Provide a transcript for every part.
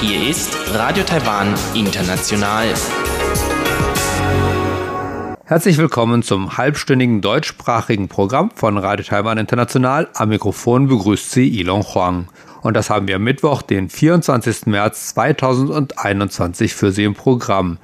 Hier ist Radio Taiwan International. Herzlich willkommen zum halbstündigen deutschsprachigen Programm von Radio Taiwan International. Am Mikrofon begrüßt Sie Ilon Huang. Und das haben wir am Mittwoch, den 24. März 2021 für Sie im Programm.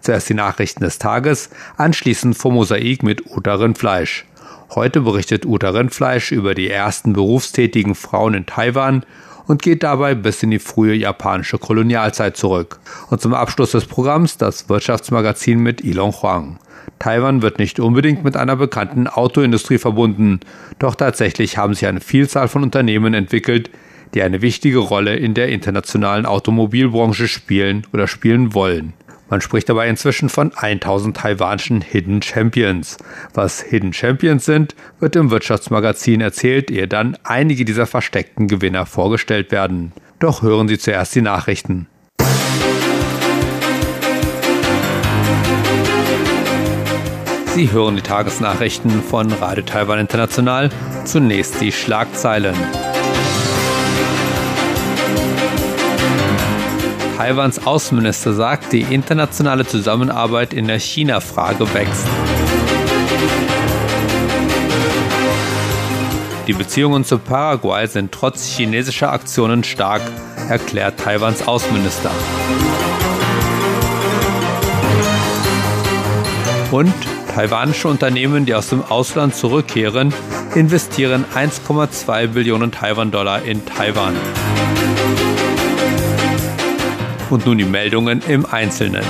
Zuerst die Nachrichten des Tages, anschließend vom Mosaik mit Uta Rindfleisch. Heute berichtet Uta Rindfleisch über die ersten berufstätigen Frauen in Taiwan und geht dabei bis in die frühe japanische Kolonialzeit zurück. Und zum Abschluss des Programms das Wirtschaftsmagazin mit Ilon Huang. Taiwan wird nicht unbedingt mit einer bekannten Autoindustrie verbunden, doch tatsächlich haben sich eine Vielzahl von Unternehmen entwickelt, die eine wichtige Rolle in der internationalen Automobilbranche spielen oder spielen wollen. Man spricht dabei inzwischen von 1000 taiwanischen Hidden Champions. Was Hidden Champions sind, wird im Wirtschaftsmagazin erzählt, ehe dann einige dieser versteckten Gewinner vorgestellt werden. Doch hören Sie zuerst die Nachrichten. Sie hören die Tagesnachrichten von Radio Taiwan International. Zunächst die Schlagzeilen. Taiwans Außenminister sagt, die internationale Zusammenarbeit in der China-Frage wächst. Die Beziehungen zu Paraguay sind trotz chinesischer Aktionen stark, erklärt Taiwans Außenminister. Und taiwanische Unternehmen, die aus dem Ausland zurückkehren, investieren 1,2 Billionen Taiwan-Dollar in Taiwan. Und nun die Meldungen im Einzelnen.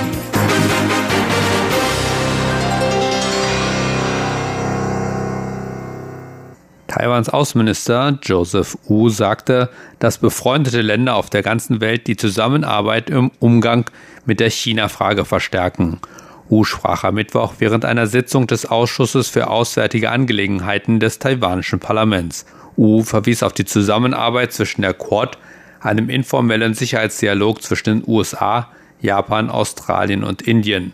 Taiwans Außenminister Joseph Wu sagte, dass befreundete Länder auf der ganzen Welt die Zusammenarbeit im Umgang mit der China-Frage verstärken. Wu sprach am Mittwoch während einer Sitzung des Ausschusses für Auswärtige Angelegenheiten des taiwanischen Parlaments. Wu verwies auf die Zusammenarbeit zwischen der Quad, einem informellen Sicherheitsdialog zwischen den USA, Japan, Australien und Indien.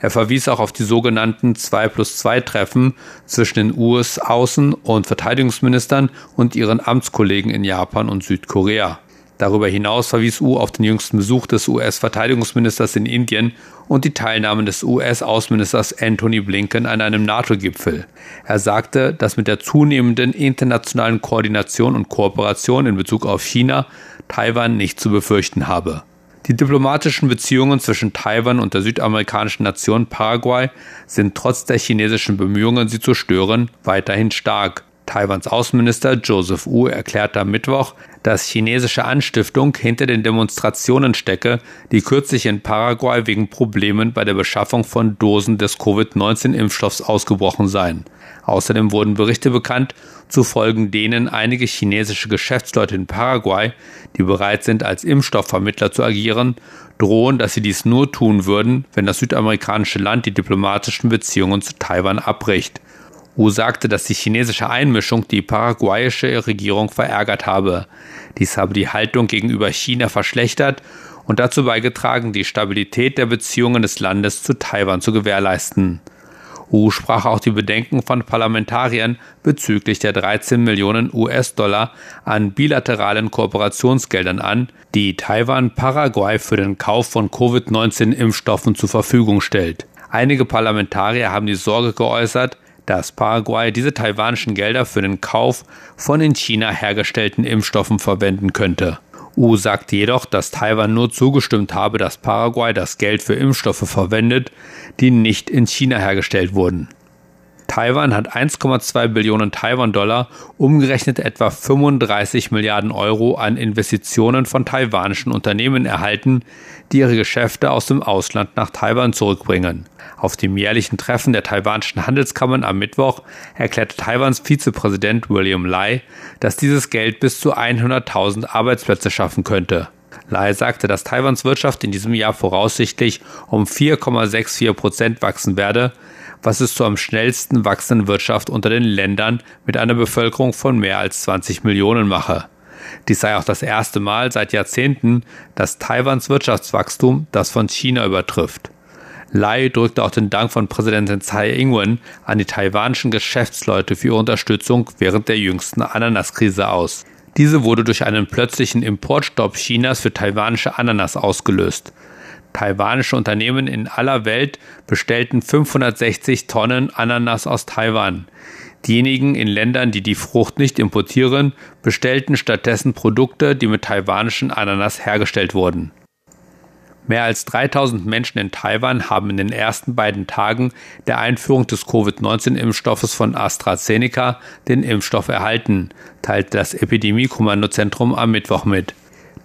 Er verwies auch auf die sogenannten 2 plus 2 Treffen zwischen den US-Außen- und Verteidigungsministern und ihren Amtskollegen in Japan und Südkorea. Darüber hinaus verwies U auf den jüngsten Besuch des US-Verteidigungsministers in Indien und die Teilnahme des US-Außenministers Anthony Blinken an einem NATO-Gipfel. Er sagte, dass mit der zunehmenden internationalen Koordination und Kooperation in Bezug auf China Taiwan nicht zu befürchten habe. Die diplomatischen Beziehungen zwischen Taiwan und der südamerikanischen Nation Paraguay sind trotz der chinesischen Bemühungen, sie zu stören, weiterhin stark. Taiwans Außenminister Joseph Wu erklärte am Mittwoch, dass chinesische Anstiftung hinter den Demonstrationen stecke, die kürzlich in Paraguay wegen Problemen bei der Beschaffung von Dosen des Covid-19-Impfstoffs ausgebrochen seien. Außerdem wurden Berichte bekannt, zufolge denen einige chinesische Geschäftsleute in Paraguay, die bereit sind, als Impfstoffvermittler zu agieren, drohen, dass sie dies nur tun würden, wenn das südamerikanische Land die diplomatischen Beziehungen zu Taiwan abbricht. Wu sagte, dass die chinesische Einmischung die paraguayische Regierung verärgert habe. Dies habe die Haltung gegenüber China verschlechtert und dazu beigetragen, die Stabilität der Beziehungen des Landes zu Taiwan zu gewährleisten. Wu sprach auch die Bedenken von Parlamentariern bezüglich der 13 Millionen US-Dollar an bilateralen Kooperationsgeldern an, die Taiwan Paraguay für den Kauf von Covid-19-Impfstoffen zur Verfügung stellt. Einige Parlamentarier haben die Sorge geäußert, dass Paraguay diese taiwanischen Gelder für den Kauf von in China hergestellten Impfstoffen verwenden könnte. U sagt jedoch, dass Taiwan nur zugestimmt habe, dass Paraguay das Geld für Impfstoffe verwendet, die nicht in China hergestellt wurden. Taiwan hat 1,2 Billionen Taiwan-Dollar, umgerechnet etwa 35 Milliarden Euro an Investitionen von taiwanischen Unternehmen erhalten, die ihre Geschäfte aus dem Ausland nach Taiwan zurückbringen. Auf dem jährlichen Treffen der taiwanischen Handelskammern am Mittwoch erklärte Taiwans Vizepräsident William Lai, dass dieses Geld bis zu 100.000 Arbeitsplätze schaffen könnte. Lai sagte, dass Taiwans Wirtschaft in diesem Jahr voraussichtlich um 4,64 Prozent wachsen werde, was es zur am schnellsten wachsenden Wirtschaft unter den Ländern mit einer Bevölkerung von mehr als 20 Millionen mache. Dies sei auch das erste Mal seit Jahrzehnten, dass Taiwans Wirtschaftswachstum das von China übertrifft. Lai drückte auch den Dank von Präsidentin Tsai Ing-wen an die taiwanischen Geschäftsleute für ihre Unterstützung während der jüngsten Ananaskrise aus. Diese wurde durch einen plötzlichen Importstopp Chinas für taiwanische Ananas ausgelöst. Taiwanische Unternehmen in aller Welt bestellten 560 Tonnen Ananas aus Taiwan. Diejenigen in Ländern, die die Frucht nicht importieren, bestellten stattdessen Produkte, die mit taiwanischen Ananas hergestellt wurden. Mehr als 3000 Menschen in Taiwan haben in den ersten beiden Tagen der Einführung des Covid-19-Impfstoffes von AstraZeneca den Impfstoff erhalten, teilte das Epidemie-Kommandozentrum am Mittwoch mit.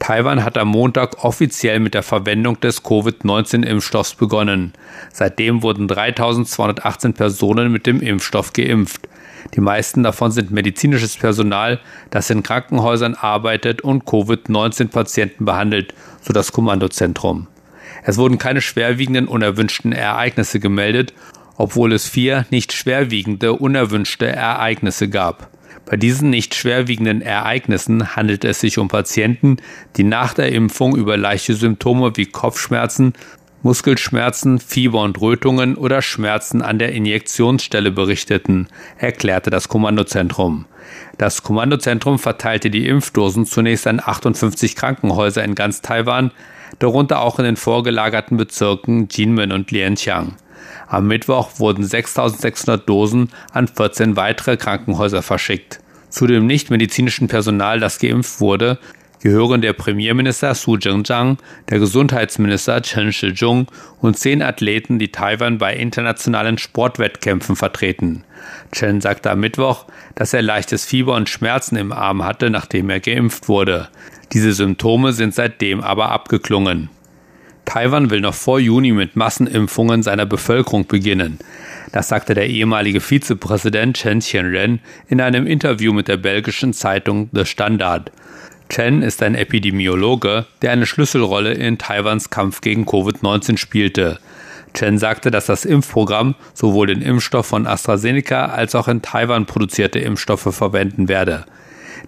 Taiwan hat am Montag offiziell mit der Verwendung des Covid-19-Impfstoffs begonnen. Seitdem wurden 3218 Personen mit dem Impfstoff geimpft. Die meisten davon sind medizinisches Personal, das in Krankenhäusern arbeitet und Covid-19-Patienten behandelt, so das Kommandozentrum. Es wurden keine schwerwiegenden unerwünschten Ereignisse gemeldet, obwohl es vier nicht schwerwiegende unerwünschte Ereignisse gab. Bei diesen nicht schwerwiegenden Ereignissen handelt es sich um Patienten, die nach der Impfung über leichte Symptome wie Kopfschmerzen, Muskelschmerzen, Fieber und Rötungen oder Schmerzen an der Injektionsstelle berichteten, erklärte das Kommandozentrum. Das Kommandozentrum verteilte die Impfdosen zunächst an 58 Krankenhäuser in ganz Taiwan, darunter auch in den vorgelagerten Bezirken Jinmen und Lianqiang. Am Mittwoch wurden 6600 Dosen an 14 weitere Krankenhäuser verschickt. Zu dem nichtmedizinischen Personal, das geimpft wurde, gehören der Premierminister Su Zhengzhang, der Gesundheitsminister Chen Shizhong und zehn Athleten, die Taiwan bei internationalen Sportwettkämpfen vertreten. Chen sagte am Mittwoch, dass er leichtes Fieber und Schmerzen im Arm hatte, nachdem er geimpft wurde. Diese Symptome sind seitdem aber abgeklungen. Taiwan will noch vor Juni mit Massenimpfungen seiner Bevölkerung beginnen. Das sagte der ehemalige Vizepräsident Chen Qianren in einem Interview mit der belgischen Zeitung The Standard. Chen ist ein Epidemiologe, der eine Schlüsselrolle in Taiwans Kampf gegen Covid-19 spielte. Chen sagte, dass das Impfprogramm sowohl den Impfstoff von AstraZeneca als auch in Taiwan produzierte Impfstoffe verwenden werde.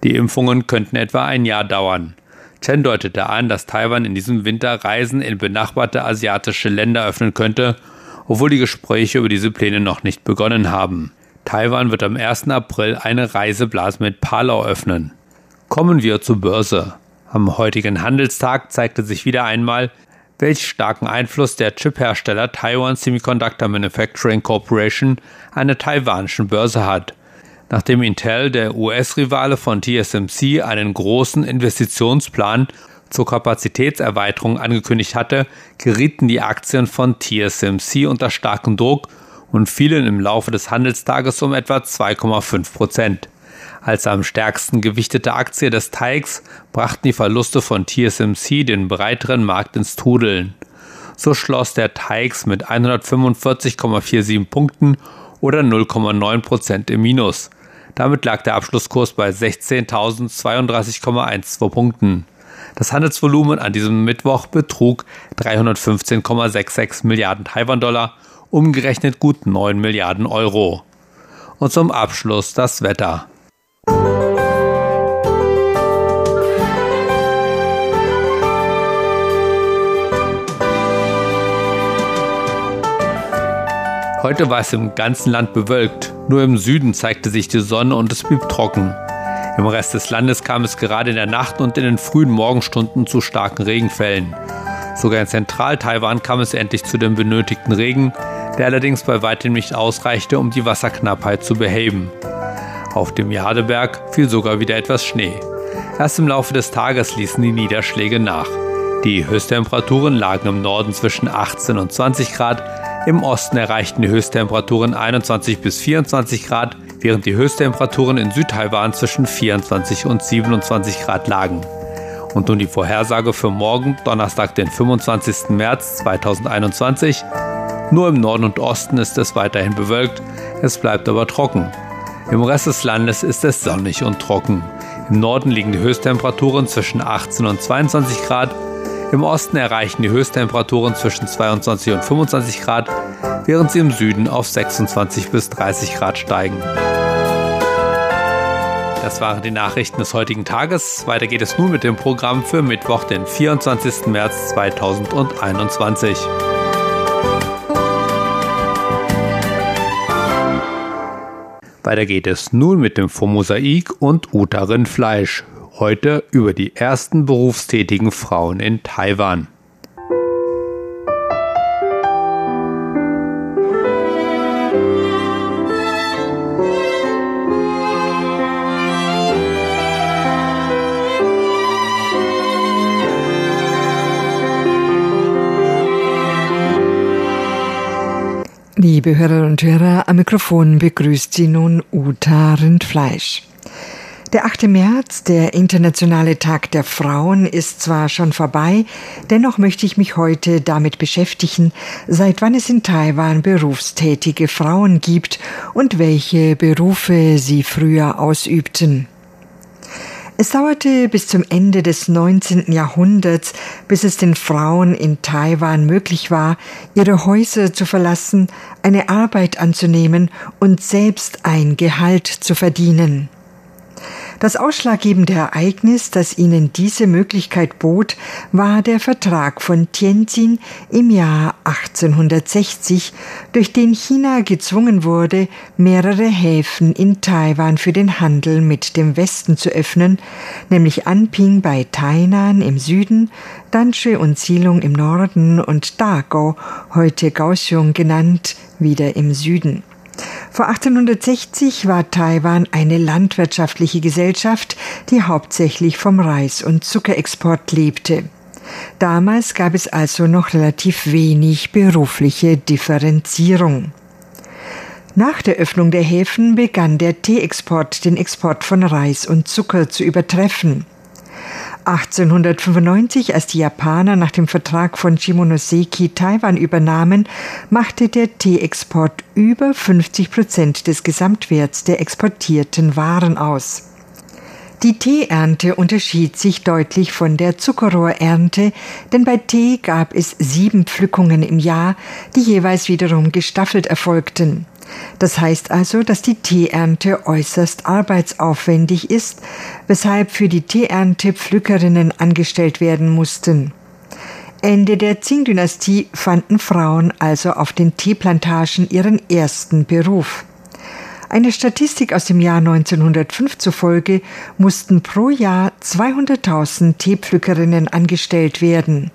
Die Impfungen könnten etwa ein Jahr dauern. Chen deutete an, dass Taiwan in diesem Winter Reisen in benachbarte asiatische Länder öffnen könnte, obwohl die Gespräche über diese Pläne noch nicht begonnen haben. Taiwan wird am 1. April eine Reiseblase mit Palau öffnen. Kommen wir zur Börse. Am heutigen Handelstag zeigte sich wieder einmal, welch starken Einfluss der Chiphersteller Taiwan Semiconductor Manufacturing Corporation an der taiwanischen Börse hat. Nachdem Intel, der US-Rivale von TSMC, einen großen Investitionsplan zur Kapazitätserweiterung angekündigt hatte, gerieten die Aktien von TSMC unter starken Druck und fielen im Laufe des Handelstages um etwa 2,5 Prozent. Als am stärksten gewichtete Aktie des Teigs brachten die Verluste von TSMC den breiteren Markt ins Trudeln. So schloss der Teigs mit 145,47 Punkten oder 0,9 Prozent im Minus. Damit lag der Abschlusskurs bei 16.032,12 Punkten. Das Handelsvolumen an diesem Mittwoch betrug 315,66 Milliarden Taiwan-Dollar, umgerechnet gut 9 Milliarden Euro. Und zum Abschluss das Wetter. Heute war es im ganzen Land bewölkt. Nur im Süden zeigte sich die Sonne und es blieb trocken. Im Rest des Landes kam es gerade in der Nacht und in den frühen Morgenstunden zu starken Regenfällen. Sogar in Zentral-Taiwan kam es endlich zu dem benötigten Regen, der allerdings bei weitem nicht ausreichte, um die Wasserknappheit zu beheben. Auf dem Jadeberg fiel sogar wieder etwas Schnee. Erst im Laufe des Tages ließen die Niederschläge nach. Die Höchsttemperaturen lagen im Norden zwischen 18 und 20 Grad, im Osten erreichten die Höchsttemperaturen 21 bis 24 Grad, während die Höchsttemperaturen in Südtaiwan zwischen 24 und 27 Grad lagen. Und nun die Vorhersage für morgen, Donnerstag, den 25. März 2021. Nur im Norden und Osten ist es weiterhin bewölkt, es bleibt aber trocken. Im Rest des Landes ist es sonnig und trocken. Im Norden liegen die Höchsttemperaturen zwischen 18 und 22 Grad, im Osten erreichen die Höchsttemperaturen zwischen 22 und 25 Grad, während sie im Süden auf 26 bis 30 Grad steigen. Das waren die Nachrichten des heutigen Tages. Weiter geht es nun mit dem Programm für Mittwoch, den 24. März 2021. Weiter geht es nun mit dem Fomosaik und Uta Rindfleisch. Heute über die ersten berufstätigen Frauen in Taiwan. Liebe Hörerinnen und Hörer, am Mikrofon begrüßt Sie nun Uta Rindfleisch. Der 8. März, der Internationale Tag der Frauen, ist zwar schon vorbei, dennoch möchte ich mich heute damit beschäftigen, seit wann es in Taiwan berufstätige Frauen gibt und welche Berufe sie früher ausübten. Es dauerte bis zum Ende des 19. Jahrhunderts, bis es den Frauen in Taiwan möglich war, ihre Häuser zu verlassen, eine Arbeit anzunehmen und selbst ein Gehalt zu verdienen. Das ausschlaggebende Ereignis, das ihnen diese Möglichkeit bot, war der Vertrag von Tianjin im Jahr 1860, durch den China gezwungen wurde, mehrere Häfen in Taiwan für den Handel mit dem Westen zu öffnen, nämlich Anping bei Tainan im Süden, Danshui und Silung im Norden und Dagou, heute Kaohsiung genannt, wieder im Süden. Vor 1860 war Taiwan eine landwirtschaftliche Gesellschaft, die hauptsächlich vom Reis- und Zuckerexport lebte. Damals gab es also noch relativ wenig berufliche Differenzierung. Nach der Öffnung der Häfen begann der Teeexport den Export von Reis und Zucker zu übertreffen. 1895, als die Japaner nach dem Vertrag von Shimonoseki Taiwan übernahmen, machte der Teeexport über 50 Prozent des Gesamtwerts der exportierten Waren aus. Die Teeernte unterschied sich deutlich von der Zuckerrohrernte, denn bei Tee gab es sieben Pflückungen im Jahr, die jeweils wiederum gestaffelt erfolgten. Das heißt also, dass die Teeernte äußerst arbeitsaufwendig ist, weshalb für die Teeernte Pflückerinnen angestellt werden mussten. Ende der Qing-Dynastie fanden Frauen also auf den Teeplantagen ihren ersten Beruf. Eine Statistik aus dem Jahr 1905 zufolge mussten pro Jahr 200.000 Teepflückerinnen angestellt werden.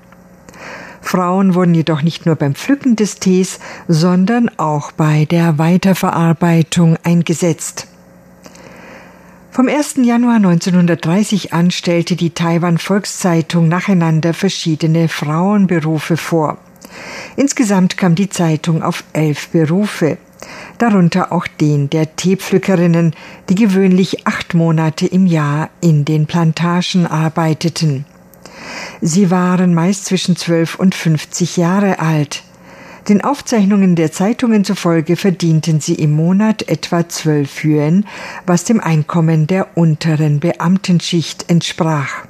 Frauen wurden jedoch nicht nur beim Pflücken des Tees, sondern auch bei der Weiterverarbeitung eingesetzt. Vom 1. Januar 1930 an stellte die Taiwan Volkszeitung nacheinander verschiedene Frauenberufe vor. Insgesamt kam die Zeitung auf elf Berufe, darunter auch den der Teepflückerinnen, die gewöhnlich acht Monate im Jahr in den Plantagen arbeiteten. Sie waren meist zwischen 12 und 50 Jahre alt. Den Aufzeichnungen der Zeitungen zufolge verdienten sie im Monat etwa 12 Yuan, was dem Einkommen der unteren Beamtenschicht entsprach.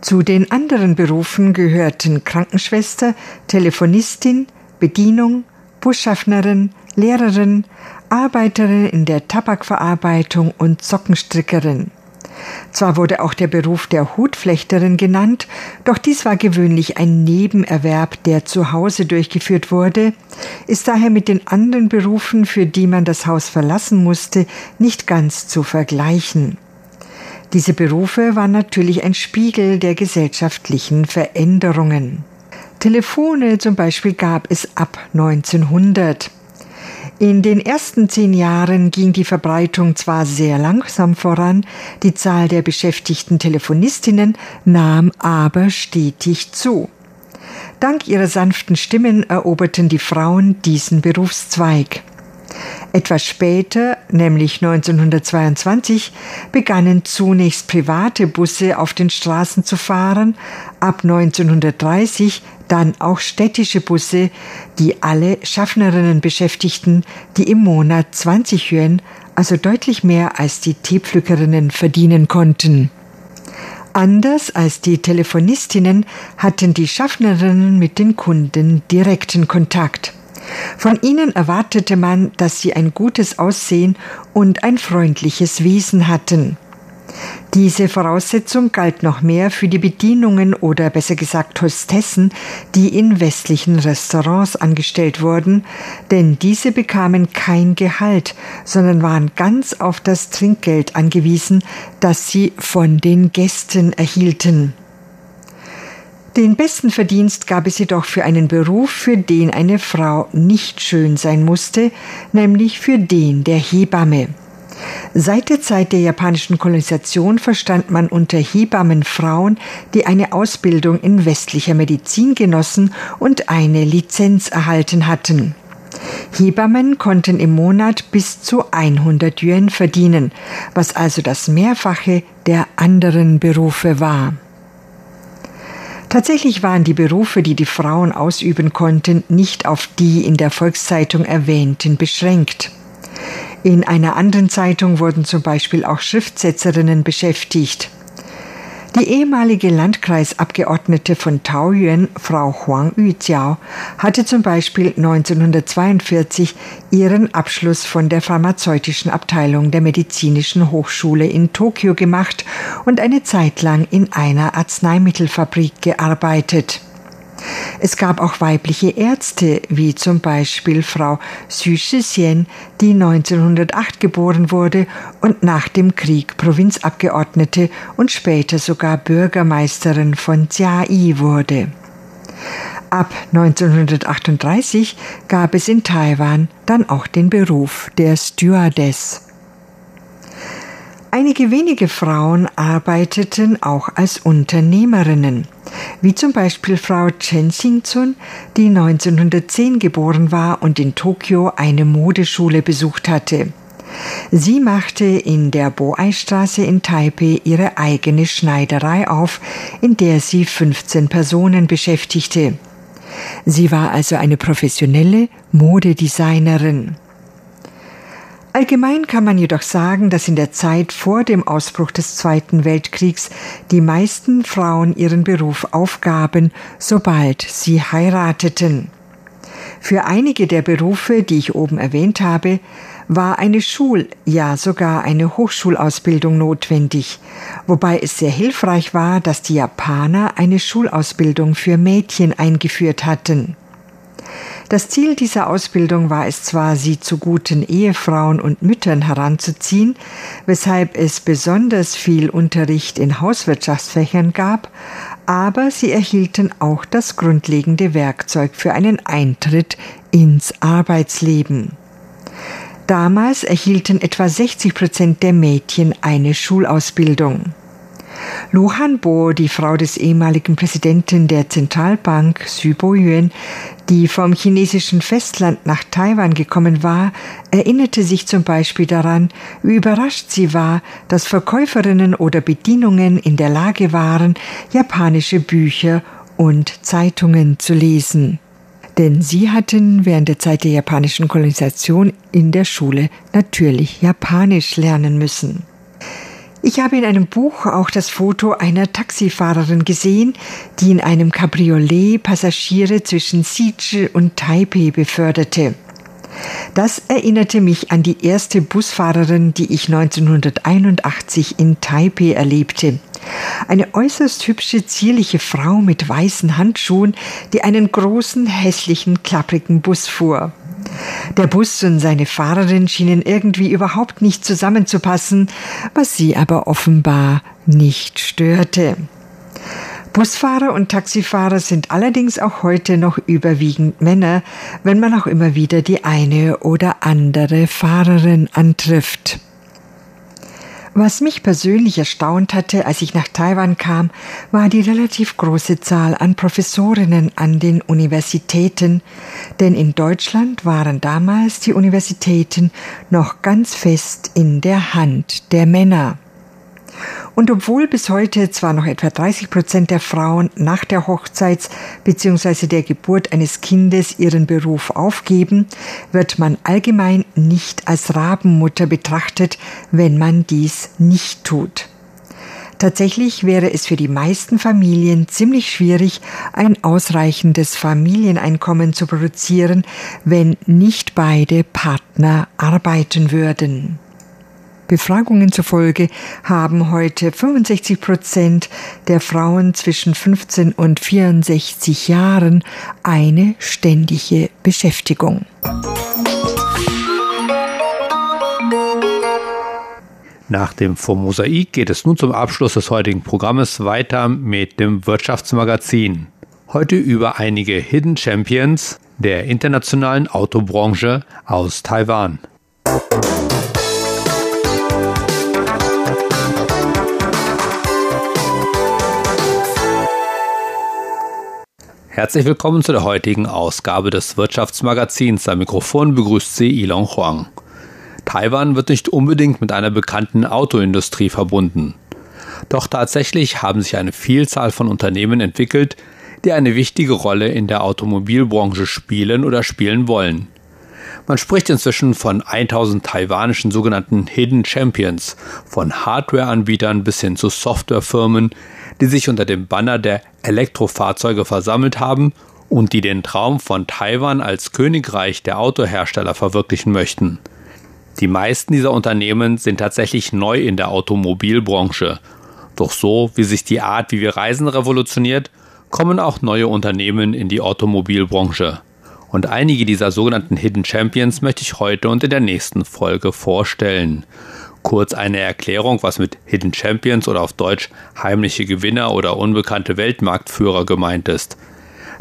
Zu den anderen Berufen gehörten Krankenschwester, Telefonistin, Bedienung, Busschaffnerin, Lehrerin, Arbeiterin in der Tabakverarbeitung und Sockenstrickerin. Zwar wurde auch der Beruf der Hutflechterin genannt, doch dies war gewöhnlich ein Nebenerwerb, der zu Hause durchgeführt wurde, ist daher mit den anderen Berufen, für die man das Haus verlassen musste, nicht ganz zu vergleichen. Diese Berufe waren natürlich ein Spiegel der gesellschaftlichen Veränderungen. Telefone zum Beispiel gab es ab 1900. In den ersten zehn Jahren ging die Verbreitung zwar sehr langsam voran, die Zahl der beschäftigten Telefonistinnen nahm aber stetig zu. Dank ihrer sanften Stimmen eroberten die Frauen diesen Berufszweig. Etwas später, nämlich 1922, begannen zunächst private Busse auf den Straßen zu fahren, ab 1930 dann auch städtische Busse, die alle Schaffnerinnen beschäftigten, die im Monat 20 Yuan, also deutlich mehr als die Teepflückerinnen verdienen konnten. Anders als die Telefonistinnen hatten die Schaffnerinnen mit den Kunden direkten Kontakt. Von ihnen erwartete man, dass sie ein gutes Aussehen und ein freundliches Wesen hatten. Diese Voraussetzung galt noch mehr für die Bedienungen oder besser gesagt Hostessen, die in westlichen Restaurants angestellt wurden, denn diese bekamen kein Gehalt, sondern waren ganz auf das Trinkgeld angewiesen, das sie von den Gästen erhielten. Den besten Verdienst gab es jedoch für einen Beruf, für den eine Frau nicht schön sein musste, nämlich für den der Hebamme. Seit der Zeit der japanischen Kolonisation verstand man unter Hebammen Frauen, die eine Ausbildung in westlicher Medizin genossen und eine Lizenz erhalten hatten. Hebammen konnten im Monat bis zu 100 Yuan verdienen, was also das Mehrfache der anderen Berufe war. Tatsächlich waren die Berufe, die die Frauen ausüben konnten, nicht auf die in der Volkszeitung erwähnten beschränkt. In einer anderen Zeitung wurden zum Beispiel auch Schriftsetzerinnen beschäftigt. Die ehemalige Landkreisabgeordnete von Taoyuan, Frau Huang Yujiao, hatte zum Beispiel 1942 ihren Abschluss von der pharmazeutischen Abteilung der Medizinischen Hochschule in Tokio gemacht und eine Zeit lang in einer Arzneimittelfabrik gearbeitet. Es gab auch weibliche Ärzte, wie zum Beispiel Frau Xu Shixian, die 1908 geboren wurde und nach dem Krieg Provinzabgeordnete und später sogar Bürgermeisterin von Jiayi wurde. Ab 1938 gab es in Taiwan dann auch den Beruf der Stewardess. Einige wenige Frauen arbeiteten auch als Unternehmerinnen, wie zum Beispiel Frau Chen Xingzun, die 1910 geboren war und in Tokio eine Modeschule besucht hatte. Sie machte in der Boei-Straße in Taipei ihre eigene Schneiderei auf, in der sie 15 Personen beschäftigte. Sie war also eine professionelle Modedesignerin. Allgemein kann man jedoch sagen, dass in der Zeit vor dem Ausbruch des Zweiten Weltkriegs die meisten Frauen ihren Beruf aufgaben, sobald sie heirateten. Für einige der Berufe, die ich oben erwähnt habe, war eine Schul-, ja sogar eine Hochschulausbildung notwendig, wobei es sehr hilfreich war, dass die Japaner eine Schulausbildung für Mädchen eingeführt hatten. Das Ziel dieser Ausbildung war es zwar, sie zu guten Ehefrauen und Müttern heranzuziehen, weshalb es besonders viel Unterricht in Hauswirtschaftsfächern gab, aber sie erhielten auch das grundlegende Werkzeug für einen Eintritt ins Arbeitsleben. Damals erhielten etwa 60 Prozent der Mädchen eine Schulausbildung. Lu Hanbo, die Frau des ehemaligen Präsidenten der Zentralbank Xu Boyuan, die vom chinesischen Festland nach Taiwan gekommen war, erinnerte sich zum Beispiel daran, wie überrascht sie war, dass Verkäuferinnen oder Bedienungen in der Lage waren, japanische Bücher und Zeitungen zu lesen. Denn sie hatten während der Zeit der japanischen Kolonisation in der Schule natürlich Japanisch lernen müssen. Ich habe in einem Buch auch das Foto einer Taxifahrerin gesehen, die in einem Cabriolet Passagiere zwischen Siege und Taipei beförderte. Das erinnerte mich an die erste Busfahrerin, die ich 1981 in Taipei erlebte. Eine äußerst hübsche, zierliche Frau mit weißen Handschuhen, die einen großen, hässlichen, klapprigen Bus fuhr. Der Bus und seine Fahrerin schienen irgendwie überhaupt nicht zusammenzupassen, was sie aber offenbar nicht störte. Busfahrer und Taxifahrer sind allerdings auch heute noch überwiegend Männer, wenn man auch immer wieder die eine oder andere Fahrerin antrifft. Was mich persönlich erstaunt hatte, als ich nach Taiwan kam, war die relativ große Zahl an Professorinnen an den Universitäten, denn in Deutschland waren damals die Universitäten noch ganz fest in der Hand der Männer. Und obwohl bis heute zwar noch etwa 30 Prozent der Frauen nach der Hochzeits- bzw. der Geburt eines Kindes ihren Beruf aufgeben, wird man allgemein nicht als Rabenmutter betrachtet, wenn man dies nicht tut. Tatsächlich wäre es für die meisten Familien ziemlich schwierig, ein ausreichendes Familieneinkommen zu produzieren, wenn nicht beide Partner arbeiten würden. Befragungen zufolge haben heute 65 Prozent der Frauen zwischen 15 und 64 Jahren eine ständige Beschäftigung. Nach dem Mosaik geht es nun zum Abschluss des heutigen Programmes weiter mit dem Wirtschaftsmagazin. Heute über einige Hidden Champions der internationalen Autobranche aus Taiwan. Herzlich willkommen zu der heutigen Ausgabe des Wirtschaftsmagazins. Am Mikrofon begrüßt Sie Ilon Huang. Taiwan wird nicht unbedingt mit einer bekannten Autoindustrie verbunden. Doch tatsächlich haben sich eine Vielzahl von Unternehmen entwickelt, die eine wichtige Rolle in der Automobilbranche spielen oder spielen wollen. Man spricht inzwischen von 1000 taiwanischen sogenannten Hidden Champions, von Hardwareanbietern bis hin zu Softwarefirmen, die sich unter dem Banner der Elektrofahrzeuge versammelt haben und die den Traum von Taiwan als Königreich der Autohersteller verwirklichen möchten. Die meisten dieser Unternehmen sind tatsächlich neu in der Automobilbranche. Doch so wie sich die Art, wie wir reisen, revolutioniert, kommen auch neue Unternehmen in die Automobilbranche. Und einige dieser sogenannten Hidden Champions möchte ich heute und in der nächsten Folge vorstellen. Kurz eine Erklärung, was mit Hidden Champions oder auf Deutsch heimliche Gewinner oder unbekannte Weltmarktführer gemeint ist.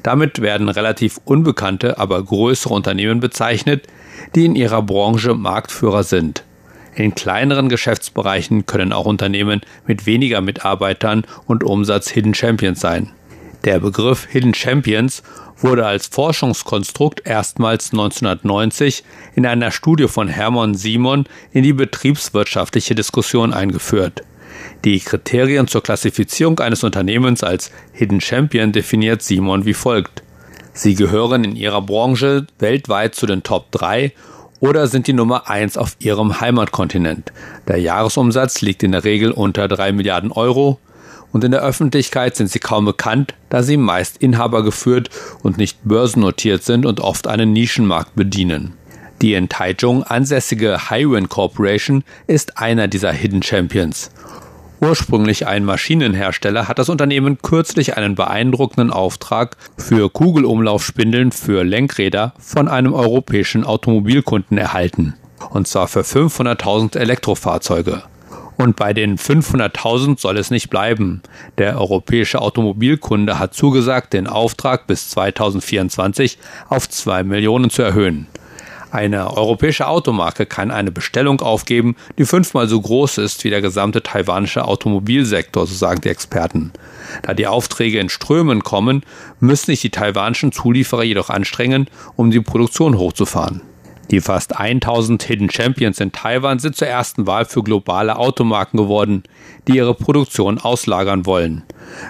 Damit werden relativ unbekannte, aber größere Unternehmen bezeichnet, die in ihrer Branche Marktführer sind. In kleineren Geschäftsbereichen können auch Unternehmen mit weniger Mitarbeitern und Umsatz Hidden Champions sein. Der Begriff Hidden Champions wurde als Forschungskonstrukt erstmals 1990 in einer Studie von Hermann Simon in die betriebswirtschaftliche Diskussion eingeführt. Die Kriterien zur Klassifizierung eines Unternehmens als Hidden Champion definiert Simon wie folgt. Sie gehören in ihrer Branche weltweit zu den Top 3 oder sind die Nummer 1 auf ihrem Heimatkontinent. Der Jahresumsatz liegt in der Regel unter 3 Milliarden Euro, und in der Öffentlichkeit sind sie kaum bekannt, da sie meist Inhaber geführt und nicht börsennotiert sind und oft einen Nischenmarkt bedienen. Die in Taichung ansässige Highwind Corporation ist einer dieser Hidden Champions. Ursprünglich ein Maschinenhersteller hat das Unternehmen kürzlich einen beeindruckenden Auftrag für Kugelumlaufspindeln für Lenkräder von einem europäischen Automobilkunden erhalten. Und zwar für 500.000 Elektrofahrzeuge. Und bei den 500.000 soll es nicht bleiben. Der europäische Automobilkunde hat zugesagt, den Auftrag bis 2024 auf 2 Millionen zu erhöhen. Eine europäische Automarke kann eine Bestellung aufgeben, die fünfmal so groß ist wie der gesamte taiwanische Automobilsektor, so sagen die Experten. Da die Aufträge in Strömen kommen, müssen sich die taiwanischen Zulieferer jedoch anstrengen, um die Produktion hochzufahren. Die fast 1000 Hidden Champions in Taiwan sind zur ersten Wahl für globale Automarken geworden, die ihre Produktion auslagern wollen.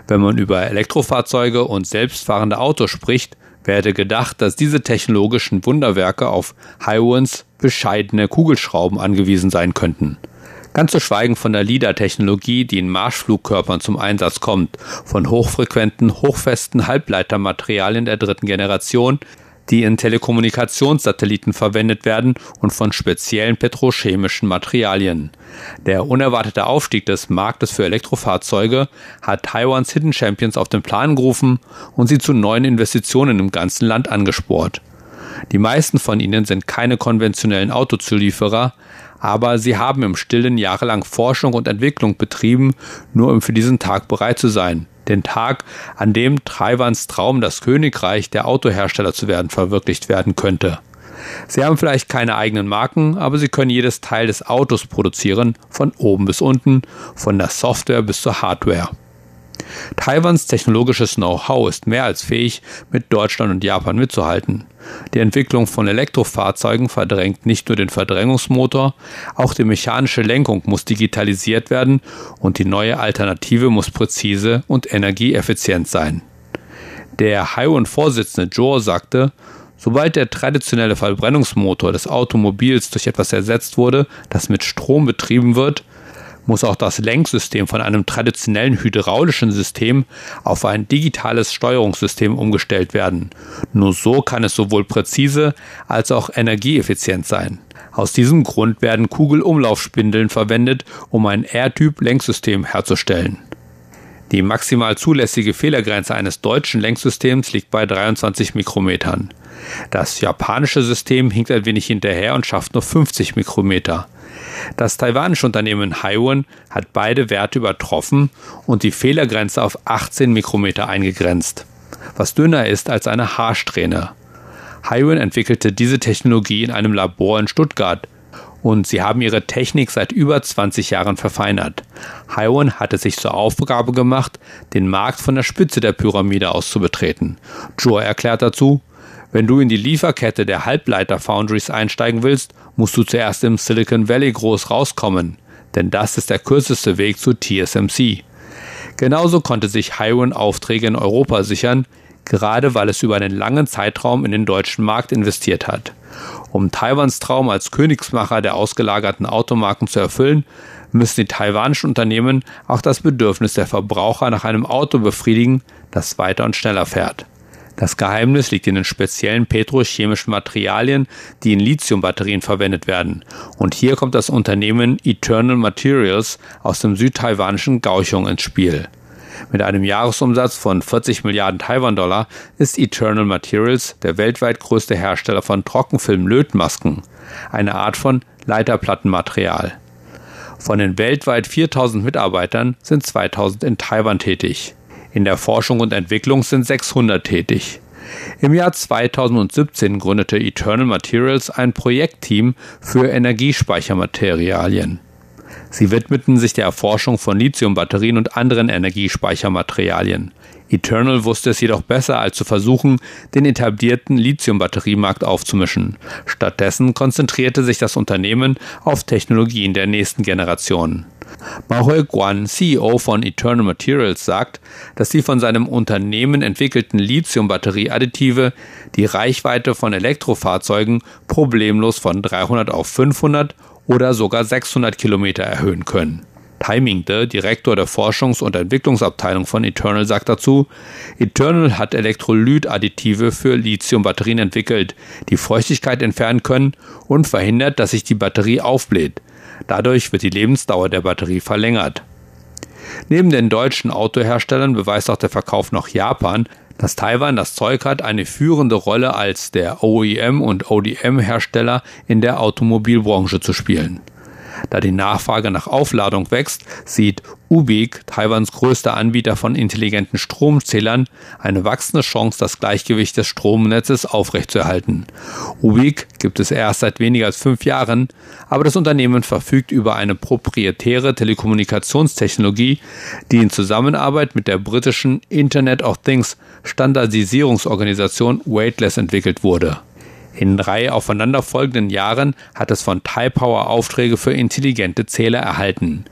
Wenn man über Elektrofahrzeuge und selbstfahrende Autos spricht, werde gedacht, dass diese technologischen Wunderwerke auf Highwinds bescheidene Kugelschrauben angewiesen sein könnten. Ganz zu schweigen von der LIDAR-Technologie, die in Marschflugkörpern zum Einsatz kommt, von hochfrequenten, hochfesten Halbleitermaterialien der dritten Generation, die in Telekommunikationssatelliten verwendet werden und von speziellen petrochemischen Materialien. Der unerwartete Aufstieg des Marktes für Elektrofahrzeuge hat Taiwans Hidden Champions auf den Plan gerufen und sie zu neuen Investitionen im ganzen Land angesport. Die meisten von ihnen sind keine konventionellen Autozulieferer, aber sie haben im Stillen jahrelang Forschung und Entwicklung betrieben, nur um für diesen Tag bereit zu sein den Tag, an dem Taiwans Traum, das Königreich der Autohersteller zu werden, verwirklicht werden könnte. Sie haben vielleicht keine eigenen Marken, aber sie können jedes Teil des Autos produzieren, von oben bis unten, von der Software bis zur Hardware. Taiwans technologisches Know-how ist mehr als fähig, mit Deutschland und Japan mitzuhalten. Die Entwicklung von Elektrofahrzeugen verdrängt nicht nur den Verdrängungsmotor, auch die mechanische Lenkung muss digitalisiert werden und die neue Alternative muss präzise und energieeffizient sein. Der Highway-Vorsitzende Joe sagte, Sobald der traditionelle Verbrennungsmotor des Automobils durch etwas ersetzt wurde, das mit Strom betrieben wird, muss auch das Lenksystem von einem traditionellen hydraulischen System auf ein digitales Steuerungssystem umgestellt werden. Nur so kann es sowohl präzise als auch energieeffizient sein. Aus diesem Grund werden Kugelumlaufspindeln verwendet, um ein R-Typ-Lenksystem herzustellen. Die maximal zulässige Fehlergrenze eines deutschen Lenksystems liegt bei 23 Mikrometern. Das japanische System hinkt ein wenig hinterher und schafft nur 50 Mikrometer. Das taiwanische Unternehmen Haiwan hat beide Werte übertroffen und die Fehlergrenze auf 18 Mikrometer eingegrenzt, was dünner ist als eine Haarsträhne. Haiwan entwickelte diese Technologie in einem Labor in Stuttgart und sie haben ihre Technik seit über 20 Jahren verfeinert. Haiwan hatte sich zur Aufgabe gemacht, den Markt von der Spitze der Pyramide aus zu betreten. Joe erklärt dazu, wenn du in die Lieferkette der Halbleiter-Foundries einsteigen willst, musst du zuerst im Silicon Valley groß rauskommen, denn das ist der kürzeste Weg zu TSMC. Genauso konnte sich Hiron Aufträge in Europa sichern, gerade weil es über einen langen Zeitraum in den deutschen Markt investiert hat. Um Taiwans Traum als Königsmacher der ausgelagerten Automarken zu erfüllen, müssen die taiwanischen Unternehmen auch das Bedürfnis der Verbraucher nach einem Auto befriedigen, das weiter und schneller fährt. Das Geheimnis liegt in den speziellen petrochemischen Materialien, die in Lithiumbatterien verwendet werden. Und hier kommt das Unternehmen Eternal Materials aus dem südtaiwanischen Kaohsiung ins Spiel. Mit einem Jahresumsatz von 40 Milliarden Taiwan-Dollar ist Eternal Materials der weltweit größte Hersteller von Trockenfilm-Lötmasken, eine Art von Leiterplattenmaterial. Von den weltweit 4000 Mitarbeitern sind 2000 in Taiwan tätig. In der Forschung und Entwicklung sind 600 tätig. Im Jahr 2017 gründete Eternal Materials ein Projektteam für Energiespeichermaterialien. Sie widmeten sich der Erforschung von Lithiumbatterien und anderen Energiespeichermaterialien. Eternal wusste es jedoch besser, als zu versuchen, den etablierten Lithiumbatteriemarkt aufzumischen. Stattdessen konzentrierte sich das Unternehmen auf Technologien der nächsten Generation. Mahui Guan, CEO von Eternal Materials, sagt, dass die von seinem Unternehmen entwickelten Lithiumbatterieadditive die Reichweite von Elektrofahrzeugen problemlos von 300 auf 500 oder sogar 600 Kilometer erhöhen können. Timing, der Direktor der Forschungs- und Entwicklungsabteilung von Eternal, sagt dazu, Eternal hat Elektrolytadditive für Lithiumbatterien entwickelt, die Feuchtigkeit entfernen können und verhindert, dass sich die Batterie aufbläht. Dadurch wird die Lebensdauer der Batterie verlängert. Neben den deutschen Autoherstellern beweist auch der Verkauf nach Japan, dass Taiwan das Zeug hat, eine führende Rolle als der OEM und ODM-Hersteller in der Automobilbranche zu spielen. Da die Nachfrage nach Aufladung wächst, sieht Ubik, Taiwans größter Anbieter von intelligenten Stromzählern, eine wachsende Chance, das Gleichgewicht des Stromnetzes aufrechtzuerhalten. Ubik gibt es erst seit weniger als fünf Jahren, aber das Unternehmen verfügt über eine proprietäre Telekommunikationstechnologie, die in Zusammenarbeit mit der britischen Internet of Things Standardisierungsorganisation Weightless entwickelt wurde. In drei aufeinanderfolgenden Jahren hat es von Taipower Aufträge für intelligente Zähler erhalten.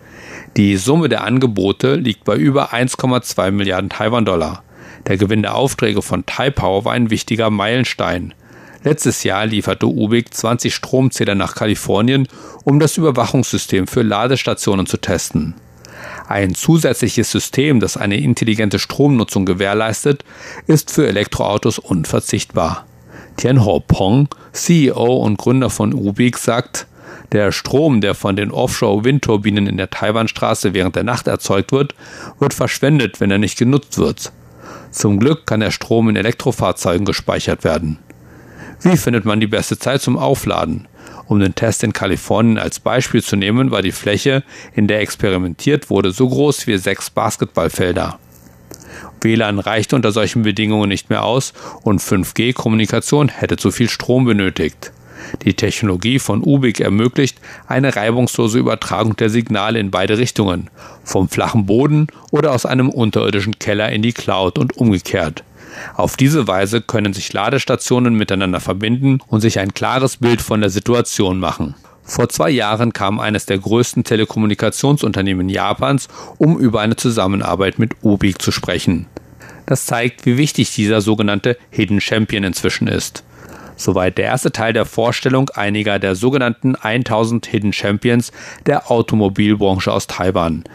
Die Summe der Angebote liegt bei über 1,2 Milliarden Taiwan-Dollar. Der Gewinn der Aufträge von Taipower war ein wichtiger Meilenstein. Letztes Jahr lieferte Ubik 20 Stromzähler nach Kalifornien, um das Überwachungssystem für Ladestationen zu testen. Ein zusätzliches System, das eine intelligente Stromnutzung gewährleistet, ist für Elektroautos unverzichtbar. Tianho Pong, CEO und Gründer von Ubik, sagt, der Strom, der von den Offshore-Windturbinen in der Taiwanstraße während der Nacht erzeugt wird, wird verschwendet, wenn er nicht genutzt wird. Zum Glück kann der Strom in Elektrofahrzeugen gespeichert werden. Wie findet man die beste Zeit zum Aufladen? Um den Test in Kalifornien als Beispiel zu nehmen, war die Fläche, in der experimentiert wurde, so groß wie sechs Basketballfelder. WLAN reichte unter solchen Bedingungen nicht mehr aus und 5G-Kommunikation hätte zu viel Strom benötigt. Die Technologie von Ubik ermöglicht eine reibungslose Übertragung der Signale in beide Richtungen, vom flachen Boden oder aus einem unterirdischen Keller in die Cloud und umgekehrt. Auf diese Weise können sich Ladestationen miteinander verbinden und sich ein klares Bild von der Situation machen. Vor zwei Jahren kam eines der größten Telekommunikationsunternehmen Japans, um über eine Zusammenarbeit mit Ubik zu sprechen. Das zeigt, wie wichtig dieser sogenannte Hidden Champion inzwischen ist. Soweit der erste Teil der Vorstellung einiger der sogenannten 1000 Hidden Champions der Automobilbranche aus Taiwan.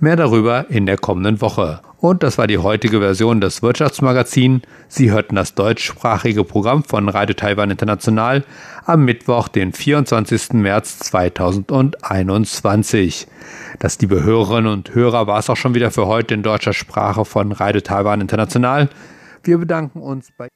Mehr darüber in der kommenden Woche. Und das war die heutige Version des Wirtschaftsmagazins. Sie hörten das deutschsprachige Programm von Radio Taiwan International am Mittwoch, den 24. März 2021. Das, liebe Hörerinnen und Hörer, war es auch schon wieder für heute in deutscher Sprache von Radio Taiwan International. Wir bedanken uns bei